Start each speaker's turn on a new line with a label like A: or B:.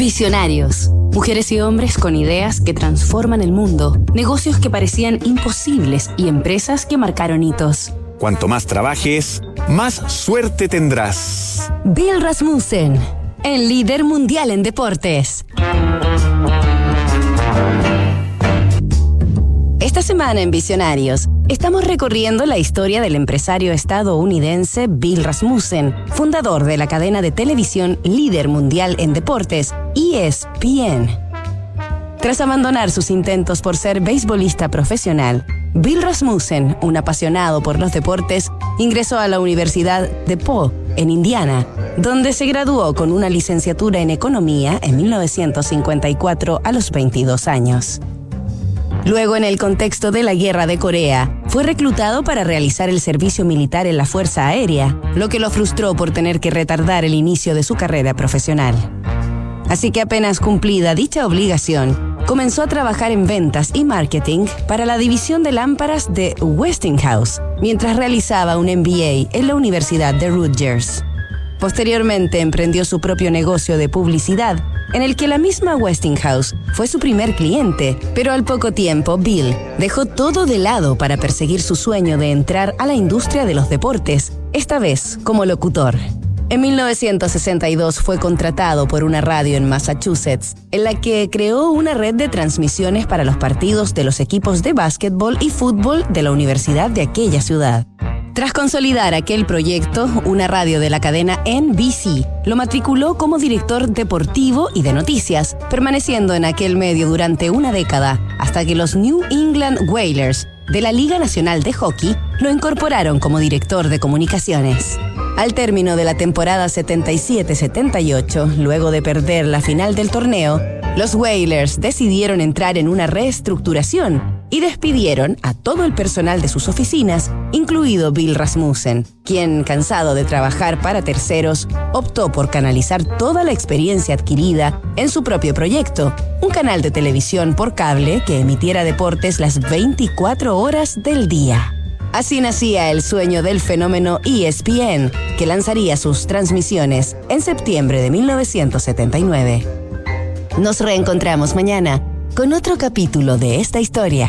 A: Visionarios. Mujeres y hombres con ideas que transforman el mundo, negocios que parecían imposibles y empresas que marcaron hitos.
B: Cuanto más trabajes, más suerte tendrás.
A: Bill Rasmussen, el líder mundial en deportes. Esta semana en Visionarios estamos recorriendo la historia del empresario estadounidense Bill Rasmussen, fundador de la cadena de televisión líder mundial en deportes, ESPN. Tras abandonar sus intentos por ser beisbolista profesional, Bill Rasmussen, un apasionado por los deportes, ingresó a la Universidad de Poe, en Indiana, donde se graduó con una licenciatura en economía en 1954 a los 22 años. Luego, en el contexto de la Guerra de Corea, fue reclutado para realizar el servicio militar en la Fuerza Aérea, lo que lo frustró por tener que retardar el inicio de su carrera profesional. Así que apenas cumplida dicha obligación, comenzó a trabajar en ventas y marketing para la división de lámparas de Westinghouse, mientras realizaba un MBA en la Universidad de Rutgers. Posteriormente emprendió su propio negocio de publicidad, en el que la misma Westinghouse fue su primer cliente, pero al poco tiempo Bill dejó todo de lado para perseguir su sueño de entrar a la industria de los deportes, esta vez como locutor. En 1962 fue contratado por una radio en Massachusetts, en la que creó una red de transmisiones para los partidos de los equipos de básquetbol y fútbol de la universidad de aquella ciudad. Tras consolidar aquel proyecto, una radio de la cadena NBC lo matriculó como director deportivo y de noticias, permaneciendo en aquel medio durante una década, hasta que los New England Whalers de la Liga Nacional de Hockey lo incorporaron como director de comunicaciones. Al término de la temporada 77-78, luego de perder la final del torneo, los Whalers decidieron entrar en una reestructuración y despidieron a todo el personal de sus oficinas, incluido Bill Rasmussen, quien, cansado de trabajar para terceros, optó por canalizar toda la experiencia adquirida en su propio proyecto, un canal de televisión por cable que emitiera deportes las 24 horas del día. Así nacía el sueño del fenómeno ESPN, que lanzaría sus transmisiones en septiembre de 1979. Nos reencontramos mañana con otro capítulo de esta historia.